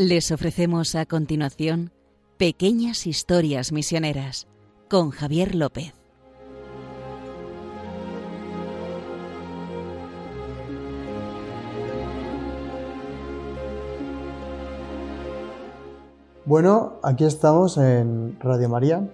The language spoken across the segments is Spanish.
Les ofrecemos a continuación Pequeñas Historias Misioneras con Javier López. Bueno, aquí estamos en Radio María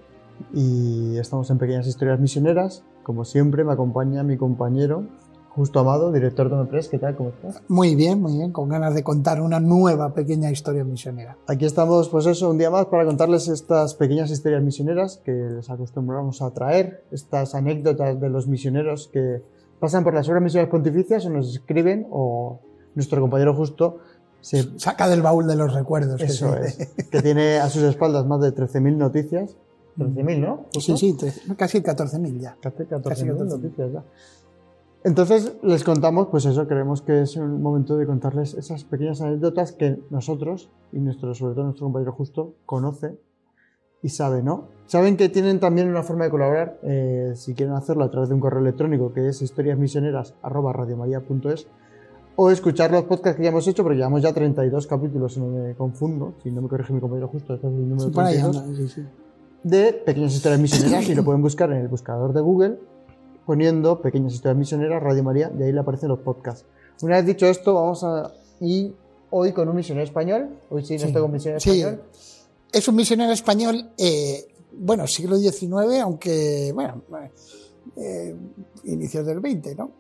y estamos en Pequeñas Historias Misioneras. Como siempre me acompaña mi compañero Justo Amado, director de Press, ¿qué tal? ¿Cómo estás? Muy bien, muy bien, con ganas de contar una nueva pequeña historia misionera. Aquí estamos, pues eso, un día más para contarles estas pequeñas historias misioneras que les acostumbramos a traer, estas anécdotas de los misioneros que pasan por las obras misioneras pontificias o nos escriben o nuestro compañero Justo se saca del baúl de los recuerdos. Eso que es, que tiene a sus espaldas más de 13.000 noticias. 13.000, ¿no? Sí, sí, casi 14.000 ya. Casi 14.000 noticias ya. Entonces les contamos, pues eso, creemos que es un momento de contarles esas pequeñas anécdotas que nosotros y nuestro, sobre todo nuestro compañero Justo conoce y sabe, ¿no? Saben que tienen también una forma de colaborar, eh, si quieren hacerlo a través de un correo electrónico que es historiasmisioneras.radiomaria.es o escuchar los podcasts que ya hemos hecho, porque llevamos ya 32 capítulos, si no me confundo, si no me corrige mi compañero Justo, este es el número sí, 32, sí, sí. de pequeñas historias misioneras y lo pueden buscar en el buscador de Google poniendo Pequeñas Historias Misioneras, Radio María, y ahí le aparecen los podcasts. Una vez dicho esto, vamos a ir hoy con un misionero español. Hoy sí, no estoy con misionero español. Es un misionero español, eh, bueno, siglo XIX, aunque, bueno, eh, inicios del XX, ¿no?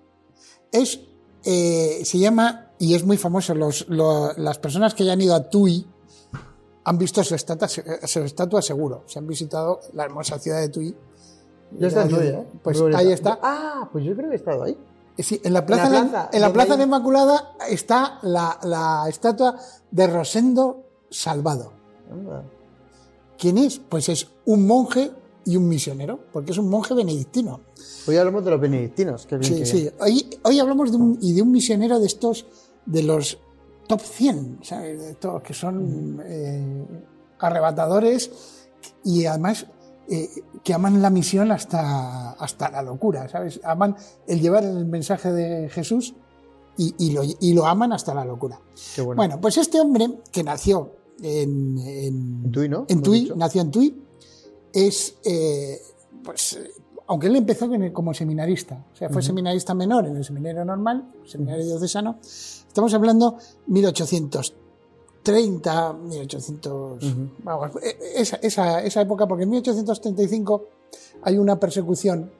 Es, eh, se llama, y es muy famoso, los, las personas que ya han ido a Tui han visto su estatua, su estatua seguro, se han visitado la hermosa ciudad de Tui ya ¿eh? Pues ahí está. Ah, pues yo creo que he estado ahí. Sí, en la plaza, la en la plaza de Inmaculada está la, la, estatua de Rosendo Salvado. ¿Quién es? Pues es un monje y un misionero, porque es un monje benedictino. Hoy hablamos de los benedictinos. Qué bien, sí, sí. Hoy, hoy, hablamos de un, y de un misionero de estos, de los top 100, ¿sabes? De estos que son eh, arrebatadores y además eh, que aman la misión hasta, hasta la locura, ¿sabes? Aman el llevar el mensaje de Jesús y, lo, y lo, aman hasta la locura. Bueno. pues este hombre que nació en, en, Tui, ¿no? En Tui, nació en Tui, es, eh, pues, aunque él empezó como seminarista, o sea, fue seminarista menor en el seminario normal, seminario diocesano, estamos hablando 1800 30, 1800, esa, esa, esa, época, porque en 1835 hay una persecución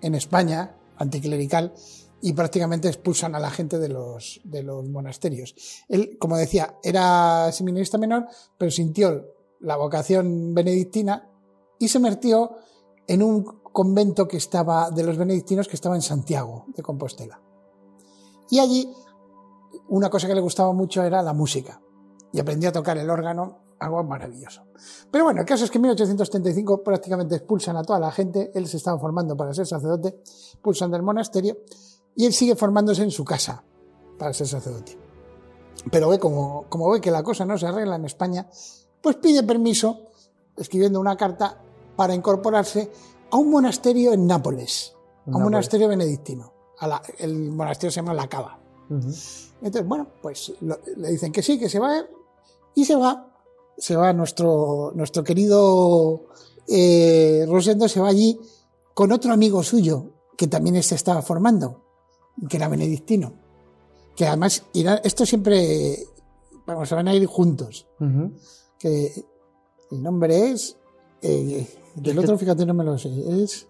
en España anticlerical y prácticamente expulsan a la gente de los, de los monasterios. Él, como decía, era seminarista menor, pero sintió la vocación benedictina y se metió en un convento que estaba de los benedictinos que estaba en Santiago de Compostela. Y allí una cosa que le gustaba mucho era la música y aprendió a tocar el órgano, algo maravilloso. Pero bueno, el caso es que en 1835 prácticamente expulsan a toda la gente, él se estaba formando para ser sacerdote, expulsan del monasterio y él sigue formándose en su casa para ser sacerdote. Pero ve como, como ve que la cosa no se arregla en España, pues pide permiso, escribiendo una carta, para incorporarse a un monasterio en Nápoles, a un monasterio benedictino. el monasterio se llama La Cava. Entonces, bueno, pues le dicen que sí, que se va, y se va, se va nuestro, nuestro querido eh, Rosendo, se va allí con otro amigo suyo, que también se estaba formando, que era benedictino. Que además, irá, esto siempre, vamos, se van a ir juntos. Que el nombre es, eh, del otro, fíjate, no me lo sé, es...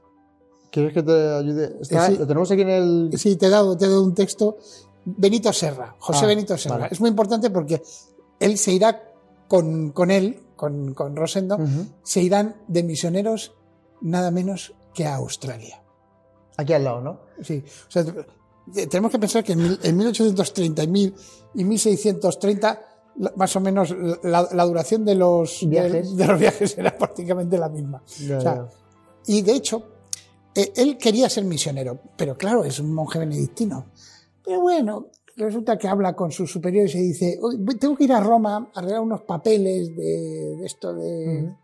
¿Quieres que te ayude? Eh, lo tenemos aquí en el... Sí, te he dado, te he dado un texto. Benito Serra, José ah, Benito Serra. Es muy importante porque él se irá con, con él, con, con Rosendo, se irán de misioneros nada menos que a Australia. Aquí al lado, ¿no? Sí. O sea, tenemos que pensar que en, en 1830 y 1630 más o menos la, duración de los viajes, de, los viajes era prácticamente la misma. Y de hecho, eh, él quería ser misionero, pero claro, es un monje benedictino. Pero bueno, resulta que habla con sus superiores y dice, tengo que ir a Roma a arreglar unos papeles de, esto de,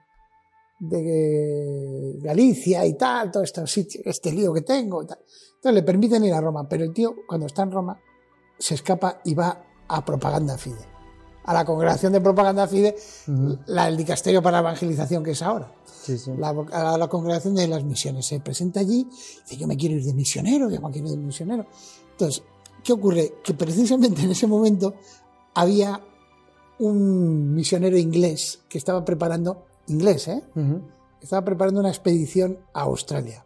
de Galicia y tal, todo este, este lío que tengo. Entonces le permiten ir a Roma, pero el tío cuando está en Roma se escapa y va a propaganda fide, a la congregación de propaganda FIDE, la, el dicasterio para la evangelización que es ahora. La, a la congregación de las misiones. Se presenta allí, dice, yo me quiero ir de misionero, yo me quiero ir de misionero. Entonces, ¿qué ocurre? Que precisamente en ese momento había un misionero inglés que estaba preparando, inglés, ¿eh? Estaba preparando una expedición a Australia.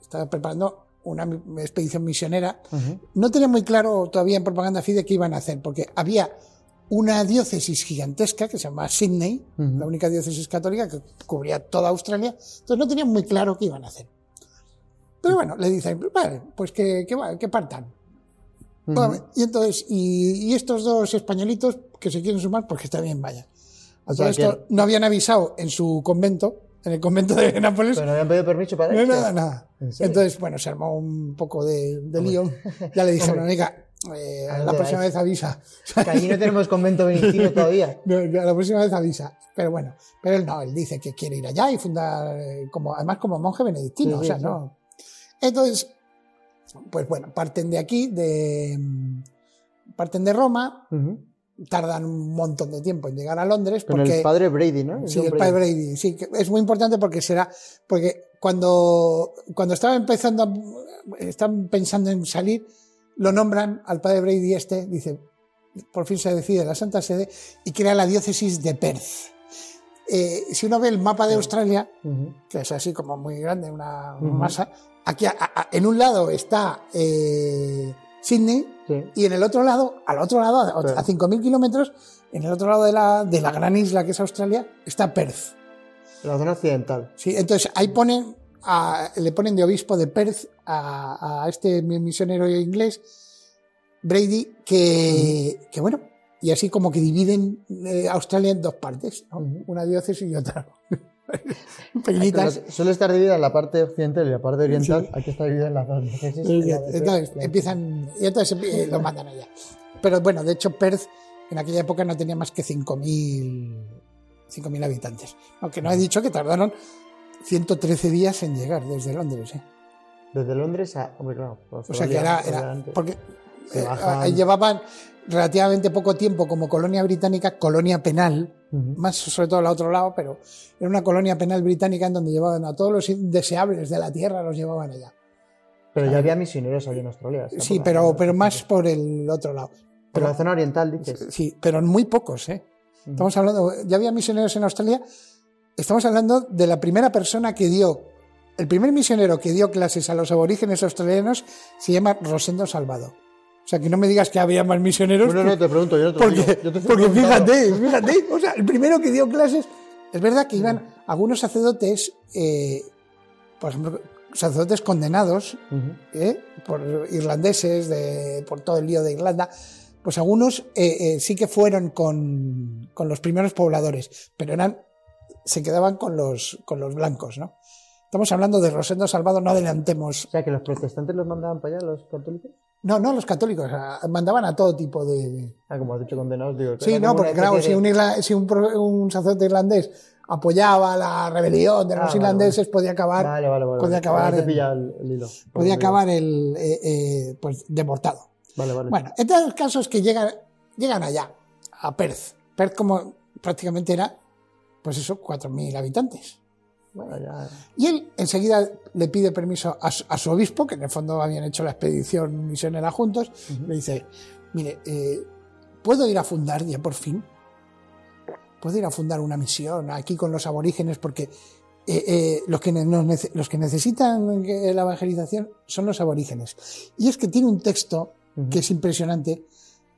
Estaba preparando una expedición misionera. No tenía muy claro todavía en propaganda FIDE qué iban a hacer, porque había una diócesis gigantesca que se llama Sydney, la única diócesis católica que cubría toda Australia, entonces no tenían muy claro qué iban a hacer. Pero bueno, le dicen, vale, pues que, que, partan. y entonces, y, estos dos españolitos que se quieren sumar, pues que está bien, vaya. esto no habían avisado en su convento, en el convento de Nápoles. Pero no habían pedido permiso para No, nada, nada. Entonces, bueno, se armó un poco de, lío. Ya le dijeron, oiga, eh, la próxima vez avisa. Que allí no tenemos convento benedictino todavía. la próxima vez avisa. Pero bueno, pero él no, él dice que quiere ir allá y fundar, eh, como, además como monje benedictino, o sea, no. Entonces, pues bueno, parten de aquí, de, parten de Roma, tardan un montón de tiempo en llegar a Londres. Porque, el padre Brady, ¿no? sí, el padre Brady, sí, es muy importante porque será, porque cuando, cuando estaba empezando, están pensando en salir, lo nombran al padre Brady este, dice, por fin se decide la Santa Sede y crea la diócesis de Perth. Eh, si uno ve el mapa de Australia, que es así como muy grande, una masa, aquí en un lado está eh, Sydney y en el otro lado, al otro lado, a 5.000 kilómetros, en el otro lado de la, de la gran isla que es Australia, está Perth. La zona occidental. Sí, entonces ahí ponen le ponen de obispo de Perth a, este misionero inglés, Brady, que, bueno, y así como que dividen eh, Australia en dos partes, una diócesis y otra. Pequeñitas. Suele estar dividida en la parte occidental y la parte oriental, hay que estar dividida en las dos diócesis. Entonces, empiezan, y entonces eh, lo mandan allá. Pero bueno, de hecho, Perth en aquella época no tenía más que 5.000 habitantes. Aunque no he dicho que tardaron 113 días en llegar desde Londres. ¿eh? Desde Londres a. claro, pues o sea que era. porque eh, llevaban relativamente poco tiempo como colonia británica, colonia penal, más sobre todo al otro lado, pero era una colonia penal británica en donde llevaban a todos los indeseables de la tierra, los llevaban allá. Pero ya había misioneros allí en Australia. Sí, pero, pero más por el otro lado. Por la zona oriental, dices. Sí, pero muy pocos, ¿eh? Estamos hablando, ya había misioneros en Australia Estamos hablando de la primera persona que dio, el primer misionero que dio clases a los aborígenes australianos se llama Rosendo Salvado. O sea, que no me digas que había más misioneros. No, no, te pregunto, yo no te porque, yo te porque fíjate, fíjate, o sea, el primero que dio clases, es verdad que iban algunos sacerdotes, eh, por ejemplo, sacerdotes condenados eh, por irlandeses, de, por todo el lío de Irlanda, pues algunos eh, sí que fueron con, con los primeros pobladores, pero eran se quedaban con los, con los blancos, ¿no? Estamos hablando de Rosendo Salvado, no adelantemos. O sea, que los protestantes los mandaban para allá, los católicos. No, no, los católicos, mandaban a todo tipo de... Ah, como has dicho, condenados, digo... Sí, no, porque claro, si, un, si un, un, sacerdote irlandés apoyaba la rebelión de los ah, irlandeses, podía acabar... Vale, vale, vale. Podía acabar... El, el, hilo. Podía acabar el... Eh, eh, pues deportado. Vale, vale. Bueno, en todos los casos que llegan, llegan allá, a Perth. Perth como prácticamente era pues eso, 4.000 habitantes. Y él enseguida le pide permiso a su, obispo, que en el fondo habían hecho la expedición misionera juntos, le dice, mire, eh, ¿puedo ir a fundar ya por fin? ¿Puedo ir a fundar una misión aquí con los aborígenes? Porque eh, eh, los, que los que necesitan la evangelización son los aborígenes. Y es que tiene un texto que es impresionante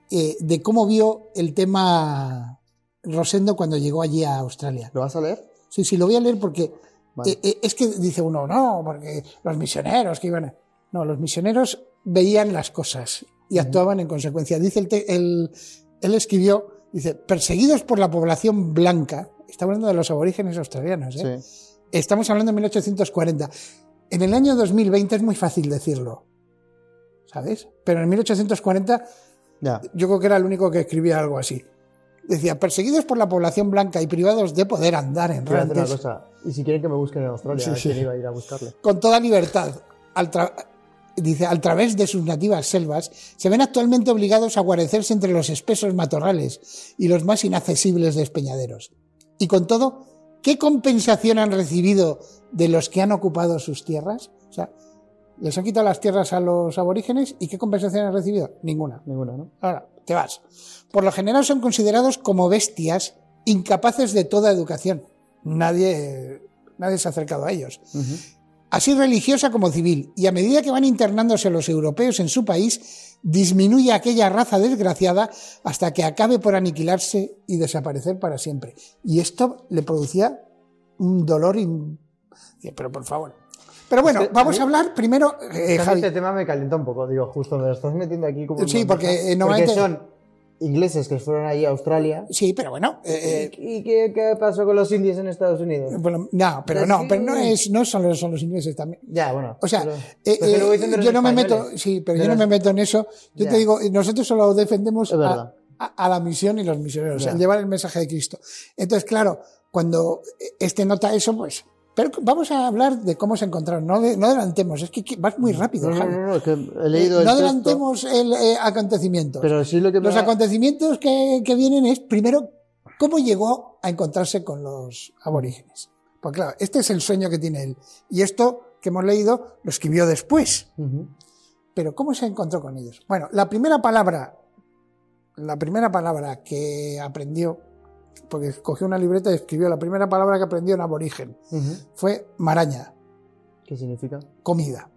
de cómo vio el tema Rosendo cuando llegó allí a Australia. ¿Lo vas a leer? Sí, sí, lo voy a leer porque eh, eh, es que dice uno, no, porque los misioneros que iban a... No, los misioneros veían las cosas y actuaban en consecuencia. Dice el, el, él escribió, dice, perseguidos por la población blanca, está hablando de los aborígenes australianos, ¿eh? estamos hablando de 1840. En el año 2020 es muy fácil decirlo, ¿sabes? Pero en 1840 yo creo que era el único que escribía algo así. Decía, perseguidos por la población blanca y privados de poder andar en rantes. Y si quieren que me busquen en Australia, sí, iba a ir a buscarle? Con toda libertad. Al dice, al través de sus nativas selvas, se ven actualmente obligados a guarecerse entre los espesos matorrales y los más inaccesibles despeñaderos. Y con todo, ¿qué compensación han recibido de los que han ocupado sus tierras? O sea, les han quitado las tierras a los aborígenes y ¿qué compensación han recibido? Ninguna. Ninguna, ¿no? Ahora, te vas. Por lo general son considerados como bestias incapaces de toda educación. Nadie, nadie se ha acercado a ellos así religiosa como civil, y a medida que van internándose los europeos en su país, disminuye aquella raza desgraciada hasta que acabe por aniquilarse y desaparecer para siempre. Y esto le producía un dolor. Pero por favor. Pero bueno, vamos a, hablar primero. Eh, Este tema me calienta un poco, digo, justo me lo estás metiendo aquí como. Sí, porque eh, normalmente. son ingleses que fueron ahí a Australia. Sí, pero bueno. Eh, ¿Y qué, qué, pasó con los indios en Estados Unidos? Bueno, no, pero no, pero no es, no son los, son los ingleses también. Ya, bueno. O sea, eh, eh, yo no me meto, sí, pero, yo no me meto en eso. Yo te digo, nosotros solo defendemos a, a, la misión y los misioneros, el llevar el mensaje de Cristo. Entonces, claro, cuando este nota eso, pues pero vamos a hablar de cómo se encontraron. No, no adelantemos, es que, vas muy rápido. No, no, no, es que he leído eh, No adelantemos el eh, acontecimiento. Pero sí lo que Los acontecimientos que, que, vienen es, primero, cómo llegó a encontrarse con los aborígenes. Pues claro, este es el sueño que tiene él. Y esto que hemos leído lo escribió después. Pero ¿cómo se encontró con ellos? Bueno, la primera palabra, la primera palabra que aprendió porque cogió una libreta y escribió la primera palabra que aprendió en aborigen. Fue maraña. ¿Qué significa? Comida.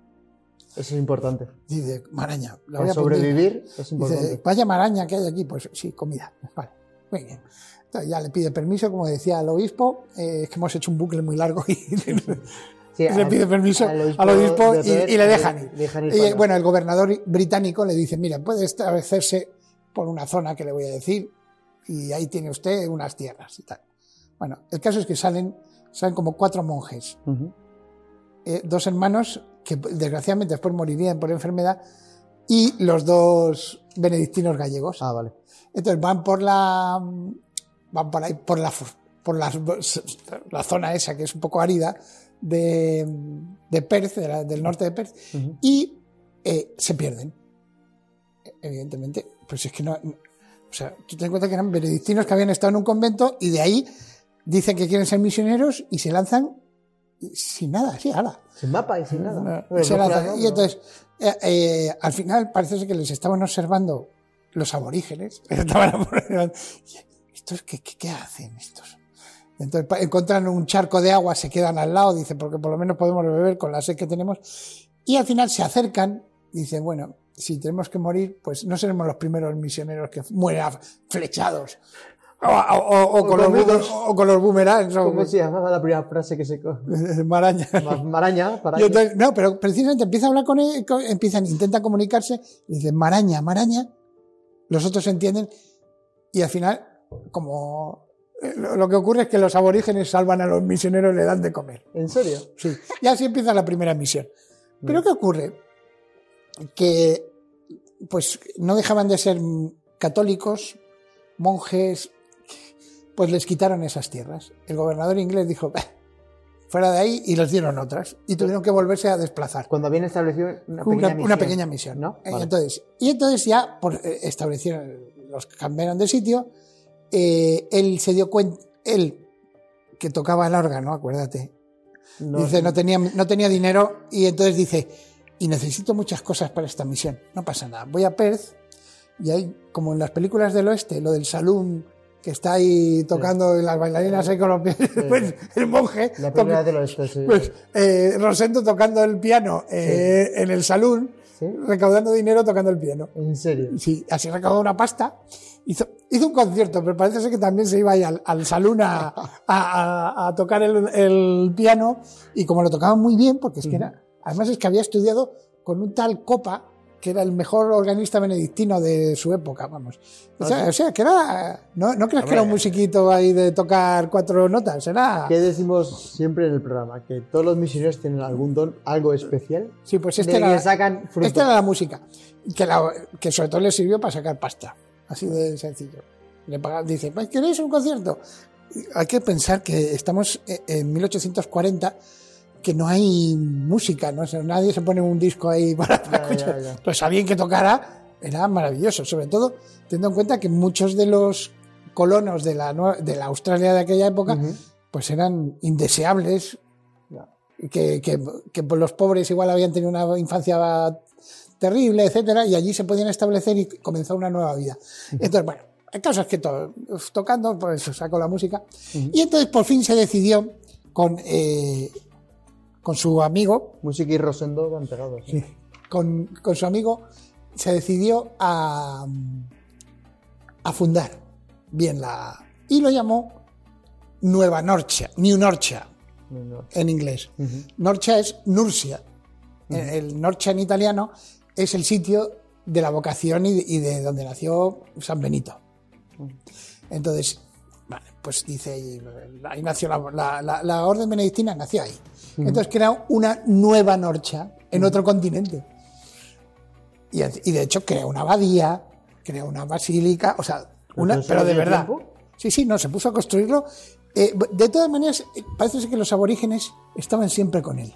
Eso es importante. Dice, maraña. Para sobrevivir es importante. Dice, vaya maraña que hay aquí. Pues sí, comida. Vale, muy bien. Entonces ya le pide permiso, como decía el obispo. Eh, es que hemos hecho un bucle muy largo y le pide permiso al obispo, y, le dejan ir. y, bueno, el gobernador británico le dice, mira, puede establecerse por una zona que le voy a decir, y ahí tiene usted unas tierras y tal. Bueno, el caso es que salen, salen como cuatro monjes, eh, dos hermanos que desgraciadamente después morirían por enfermedad y los dos benedictinos gallegos. Ah, vale. Entonces van por la van por ahí por la por la, la zona esa que es un poco árida de, de Perth, del norte de Perth, y eh, se pierden. Evidentemente, pues es que no, o sea, tú te das cuenta que eran benedictinos que habían estado en un convento y de ahí dicen que quieren ser misioneros y se lanzan sin nada, sí, ala. Sin mapa y sin nada. y entonces, eh, eh, al final parece que les estaban observando los aborígenes. ¿Estos qué, qué, hacen estos? Entonces encuentran un charco de agua, se quedan al lado, dicen, porque por lo menos podemos beber con la sed que tenemos. Y al final se acercan, dicen, bueno, si tenemos que morir, pues no seremos los primeros misioneros que mueran flechados. O, con, los, o con los boomerangs. ¿Cómo se llamaba la primera frase que se Maraña. Maraña. no, pero precisamente empieza a hablar con él, empiezan, intentan comunicarse, y dicen Maraña, Maraña. Los otros entienden, y al final, como eh, lo que ocurre es que los aborígenes salvan a los misioneros y le dan de comer. ¿En serio? Sí. Y así empieza la primera misión. Pero ¿qué ocurre? Que pues no dejaban de ser católicos, monjes, pues les quitaron esas tierras. El gobernador inglés dijo, fuera de ahí, y les dieron otras, y tuvieron que volverse a desplazar. Cuando habían establecido una pequeña misión. Una pequeña misión. ¿no? Eh, entonces, y entonces ya por, eh, establecieron, los cambiaron de sitio, eh, él se dio cuenta, él que tocaba el órgano, acuérdate, dice, no tenía, no tenía dinero, y entonces dice, y necesito muchas cosas para esta misión. No pasa nada. Voy a Perth y hay, como en las películas del oeste, lo del salón que está ahí tocando las bailarinas ahí con los pies, pues el monje. La película del oeste, sí. Pues eh, Rosendo tocando el piano eh, en el salón, recaudando dinero tocando el piano. ¿En serio? Sí, así recaudó una pasta. Hizo, hizo un concierto, pero parece ser que también se iba ahí al, al salón a, a, a, tocar el, el, piano y como lo tocaba muy bien, porque es que era Además es que había estudiado con un tal Copa, que era el mejor organista benedictino de su época, vamos. O sea, ah, que era... No, no creas que era un musiquito ahí de tocar cuatro notas, era... ¿Qué decimos siempre en el programa? Que todos los misioneros tienen algún don, algo especial. Sí, pues este era, sacan esta era la música, que, que sobre todo le sirvió para sacar pasta, así de sencillo. Le pagan, dice, ¿queréis un concierto? Hay que pensar que estamos en 1840 que no hay música, ¿no? nadie se pone un disco ahí para, escuchar. Pues alguien que tocara era maravilloso, sobre todo teniendo en cuenta que muchos de los colonos de la, de la Australia de aquella época, pues eran indeseables, que, que, que, los pobres igual habían tenido una infancia terrible, etcétera, y allí se podían establecer y comenzar una nueva vida. Entonces, bueno, el caso es que tocando, pues sacó la música, y entonces por fin se decidió con, eh, con su amigo. Y Rosendo van pegados. Sí, con, con, su amigo se decidió a, a fundar bien la. y lo llamó Nueva Norcia, New Norcia, en inglés. Norcia es Nursia. El Norcia en italiano es el sitio de la vocación y de, donde nació San Benito. Entonces, pues dice, ahí nació la, orden benedictina, nació ahí. Entonces crea una nueva Norcha en otro continente. Y, de hecho crea una abadía, crea una basílica, o sea, una, pero de verdad. Sí, sí, no, se puso a construirlo. Eh, de todas maneras, eh, parece que los aborígenes estaban siempre con él.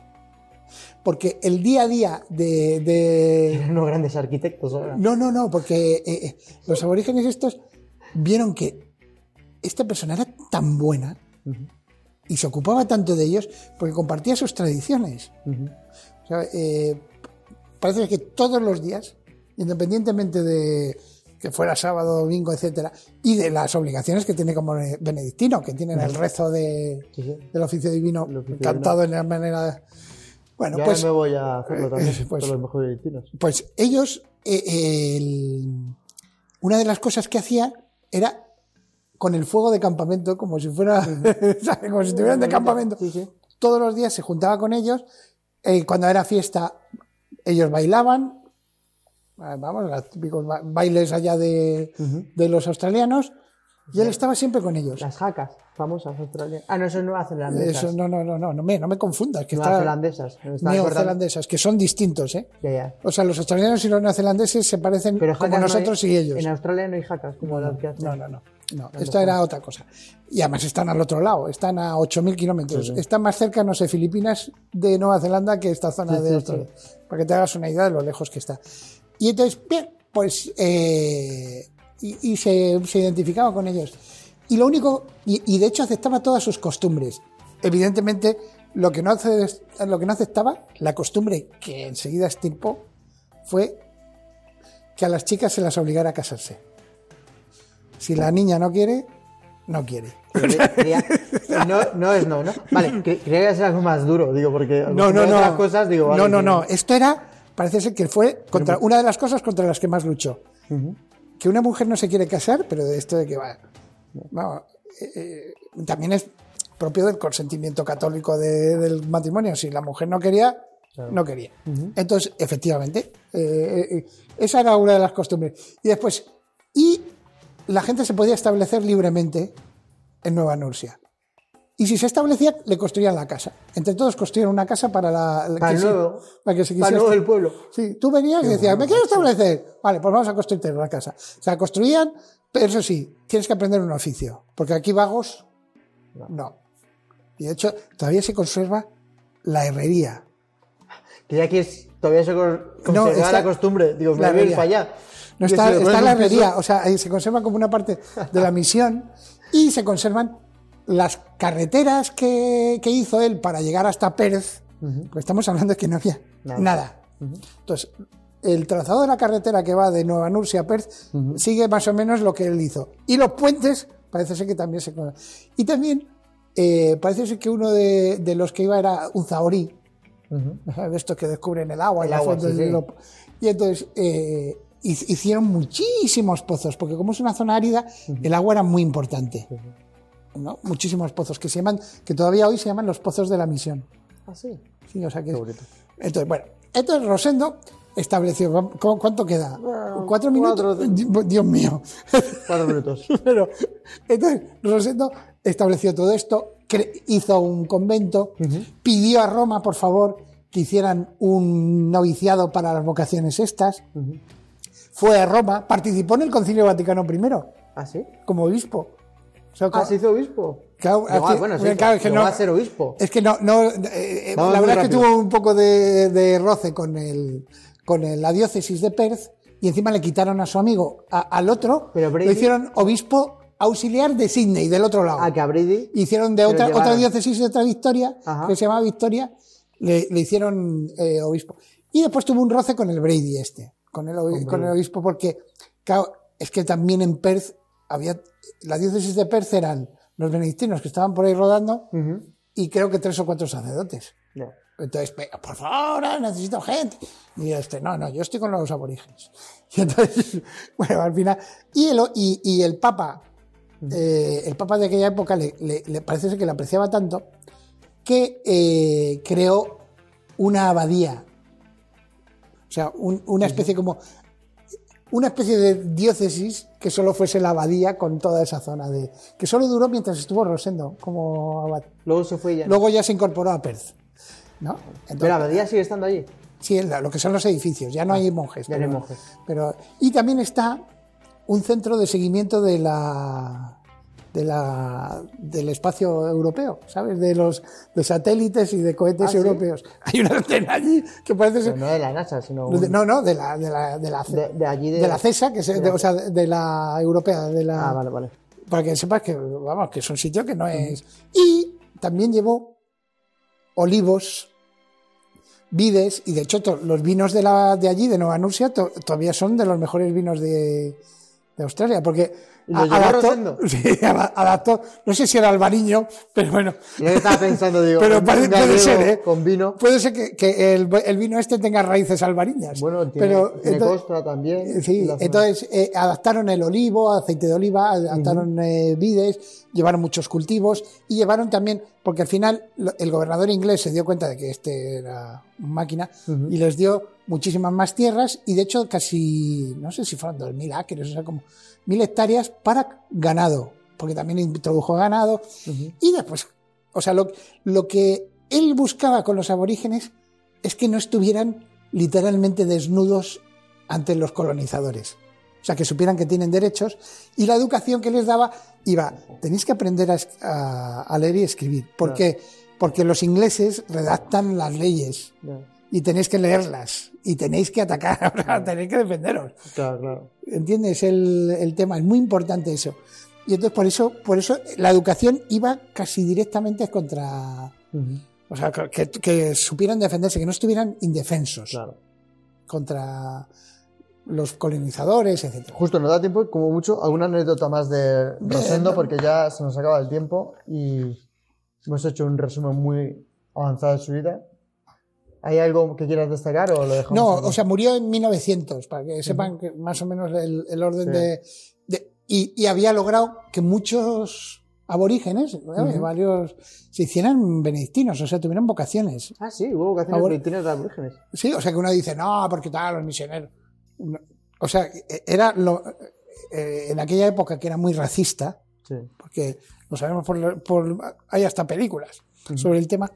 Porque el día a día de. de... Unos grandes arquitectos ahora. No, no, no, porque eh, los aborígenes estos vieron que esta persona era tan buena y se ocupaba tanto de ellos porque compartía sus tradiciones. parece que todos los días, independientemente de, que fuera sábado, domingo, etcétera, y de las obligaciones que tiene como benedictino, que tienen el rezo de, del oficio divino cantado en la manera. Bueno, ya pues. me voy a hacerlo también eh, pues, los mejores benedictinos. Pues ellos, eh, una de las cosas que hacían era con el fuego de campamento, como si fuera, como si estuvieran de campamento. Todos los días se juntaba con ellos, eh, cuando era fiesta, ellos bailaban, Ah, vamos, los típicos bailes allá de, de los australianos, y él estaba siempre con ellos. Las jacas, famosas australianas. Ah, no, eso es Nueva. Eso, no, no, no, no, no me, no me confundas. Que neozelandesas. Neozelandesas, que son distintos, ¿eh? Ya, ya. O sea, los australianos y los neozelandeses se parecen como nosotros y ellos. En Australia no hay jacas como las que hacen. No, no, no. No, esto era otra cosa. Y además están al otro lado, están a 8.000 kilómetros. Están más cerca, no sé, Filipinas de Nueva Zelanda que esta zona de Australia. Para que te hagas una idea de lo lejos que está. Y entonces, bien, pues, eh, y, se, identificaba con ellos. Y lo único, y, de hecho aceptaba todas sus costumbres. Evidentemente, lo que no, hace, lo que no aceptaba, la costumbre que enseguida estirpó, fue que a las chicas se las obligara a casarse. Si la niña no quiere, no quiere. no, no es no, ¿no? Vale, creía que era algo más duro, digo, porque no, no, no, cosas, digo, no, no, no, esto era parece ser que fue contra una de las cosas contra las que más luchó. Que una mujer no se quiere casar, pero de esto de que va. Eh, eh, también es propio del consentimiento católico del matrimonio. Si la mujer no quería, no quería. Entonces, efectivamente, eh, esa era una de las costumbres. Y después, y la gente se podía establecer libremente en Nueva Nursia. Y si se establecía, le construían la casa. Entre todos construyeron una casa para la, para, que, nuevo, para que se quisiera. Para el pueblo. Sí, tú venías y decías, me quiero establecer. Vale, pues vamos a construirte una casa. O sea, construían, pero eso sí, tienes que aprender un oficio. Porque aquí vagos, no. Y de hecho, todavía se conserva la herrería. Que ya aquí es, todavía se conserva la costumbre. Digo, me voy para allá. No está, está la herrería, o sea, se conserva como una parte de la misión y se conservan las carreteras que, hizo él para llegar hasta Pérez, pues estamos hablando de que no había nada. Entonces, el trazado de la carretera que va de Nueva Nursia a Perth sigue más o menos lo que él hizo. Y los puentes, parece ser que también se... Y también eh, parece ser que uno de, los que iba era un zahorí, de estos que descubren el agua y la agua, Y entonces eh, hicieron muchísimos pozos, porque como es una zona árida, el agua era muy importante muchísimos pozos que se llaman, que todavía hoy se llaman los pozos de la misión. Ah, sí. Sí, o sea que. Entonces, bueno, entonces Rosendo estableció, ¿cuánto queda? ¿Cuatro minutos? Dios mío. Cuatro minutos. Pero, entonces, Rosendo estableció todo esto, hizo un convento, pidió a Roma, por favor, que hicieran un noviciado para las vocaciones estas. Fue a Roma, participó en el Concilio Vaticano I. ¿Ah, sí? Como obispo. ah, se hizo obispo. Claro, bueno, sí, claro, es que no, va a ser obispo. Es que no, no eh, la verdad es que tuvo un poco de, roce con el, con la diócesis de Perth y encima le quitaron a su amigo, al otro, Pero lo hicieron obispo auxiliar de Sydney, del otro lado. Ah, que a Brady. Hicieron de otra, otra diócesis de otra Victoria, que se llamaba Victoria, le, hicieron eh, obispo. Y después tuvo un roce con el Brady este, con el, con el obispo, porque, claro, es que también en Perth había, la diócesis de Perth eran los benedictinos que estaban por ahí rodando y creo que tres o cuatro sacerdotes. Entonces, por favor, necesito gente. Y este, no, no, yo estoy con los aborígenes. Y entonces, bueno, al final, y el, y, el Papa, eh, el Papa de aquella época le, le, parece ser que le apreciaba tanto que eh, creó una abadía. O sea, una especie como una especie de diócesis que solo fuese la abadía con toda esa zona de que solo duró mientras estuvo Rosendo como abad. Luego se fue ya. Luego ya se incorporó a Perth. ¿no? pero la abadía sigue estando allí. Sí, lo que son los edificios, ya no hay monjes. Ya no hay monjes. Pero, y también está un centro de seguimiento de la de la, del espacio europeo, ¿sabes? De los de satélites y de cohetes ah, europeos. Hay una antena allí que parece ser... no de la NASA, sino... no, no, de la, de la, de la, de, allí de... la CESA, que es, o sea, de la europea, de la... Ah, vale, vale. Para que sepas que, vamos, que es un sitio que no es... Y también llevó olivos, vides, y de hecho los vinos de, la, de allí, de Nueva Nursia, todavía son de los mejores vinos de, de Australia, porque adaptó, sí, adaptó, no sé si era albariño, pero bueno. Yo estaba pensando, digo, pero puede, ser, ¿eh? Con vino. Puede ser que, que el, el, vino este tenga raíces albariñas. Bueno, tiene, pero, tiene costra también. Sí, entonces eh, adaptaron el olivo, aceite de oliva, adaptaron eh, vides, llevaron muchos cultivos y llevaron también, porque al final el gobernador inglés se dio cuenta de que este era máquina y les dio muchísimas más tierras y de hecho casi, no sé si fueron 2.000 acres, o sea, como mil hectáreas para ganado, porque también introdujo ganado. Y después, o sea, lo, lo que él buscaba con los aborígenes es que no estuvieran literalmente desnudos ante los colonizadores. O sea, que supieran que tienen derechos y la educación que les daba iba, tenéis que aprender a, leer y escribir. ¿Por qué? Porque los ingleses redactan las leyes y tenéis que leerlas y tenéis que atacar, tenéis que defenderos. Claro, claro. ¿Entiendes? El, el, tema es muy importante eso. Y entonces por eso, por eso la educación iba casi directamente contra, o sea, que, que, supieran defenderse, que no estuvieran indefensos claro. contra los colonizadores, etc. Justo, nos da tiempo, como mucho, alguna anécdota más de Rosendo, porque ya se nos acaba el tiempo y hemos hecho un resumen muy avanzado de su vida. ¿Hay algo que quieras destacar o lo dejamos? No, o sea, murió en 1900, para que sepan que más o menos el, orden de, y, había logrado que muchos aborígenes, varios, se hicieran benedictinos, o sea, tuvieran vocaciones. Ah, sí, hubo vocaciones benedictinas de aborígenes. Sí, o sea, que uno dice, no, porque tal, los misioneros. O sea, era lo, eh, en aquella época que era muy racista, porque lo sabemos por, por, hay hasta películas sobre el tema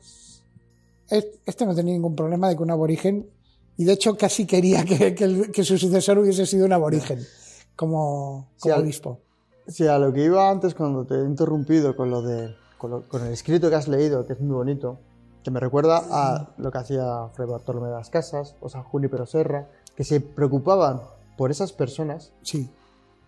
este no tenía ningún problema de que un aborigen, y de hecho casi quería que, su sucesor hubiese sido un aborigen, como, obispo. Sí, a lo que iba antes cuando te he interrumpido con lo de con, el escrito que has leído, que es muy bonito, que me recuerda a lo que hacía Fray Bartolomé de las Casas o San Junipero Serra, que se preocupaban por esas personas sí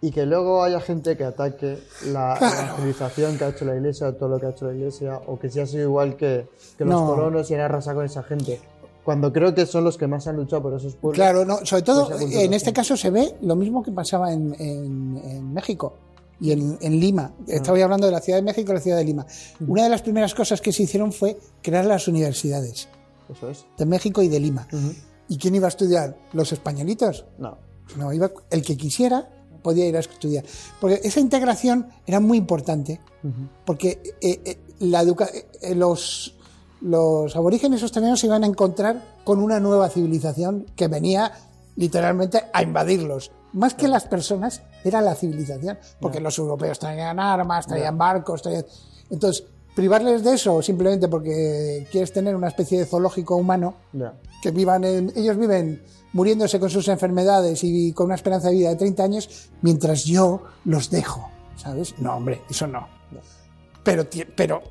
y que luego haya gente que ataque la civilización que ha hecho la iglesia, todo lo que ha hecho la iglesia, o que sea sido igual que, los colonos y han arrasado con esa gente. Cuando creo que son los que más han luchado por esos pueblos. Claro, no, sobre todo en este caso se ve lo mismo que pasaba en, en, México y en, en Lima. Ah. Estaba hablando de la Ciudad de México y la Ciudad de Lima. Una de las primeras cosas que se hicieron fue crear las universidades. Eso es. De México y de Lima. ¿Y quién iba a estudiar? ¿Los españolitos? No. No, iba el que quisiera podía ir a estudiar. Porque esa integración era muy importante, porque eh, eh, la eh, los, los aborígenes australianos se iban a encontrar con una nueva civilización que venía literalmente a invadirlos. Más que las personas, era la civilización, porque los europeos traían armas, traían barcos, traían... Entonces, privarles de eso simplemente porque quieres tener una especie de zoológico humano, que vivan en... Ellos viven muriéndose con sus enfermedades y con una esperanza de vida de 30 años, mientras yo los dejo, ¿sabes? No, hombre, eso no. Pero, pero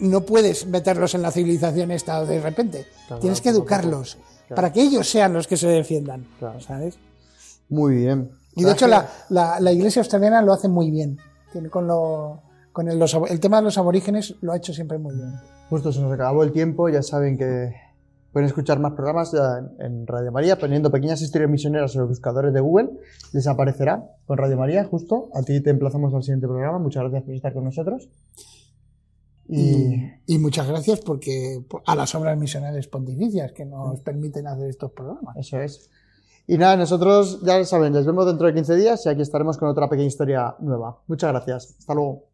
no puedes meterlos en la civilización esta de repente. Tienes que educarlos para que ellos sean los que se defiendan. ¿Sabes? Muy bien. Y de hecho la, la, iglesia australiana lo hace muy bien. Tiene con, lo, con el, el tema de los aborígenes lo ha hecho siempre muy bien. Justo se nos acabó el tiempo, ya saben que Pueden escuchar más programas en Radio María poniendo pequeñas historias misioneras en los buscadores de Google. Les aparecerá con Radio María, justo. A ti te emplazamos al siguiente programa. Muchas gracias por estar con nosotros. Y, muchas gracias porque a las obras misionales pontificias que nos permiten hacer estos programas. Eso es. Y nada, nosotros ya saben, les vemos dentro de 15 días y aquí estaremos con otra pequeña historia nueva. Muchas gracias. Hasta luego.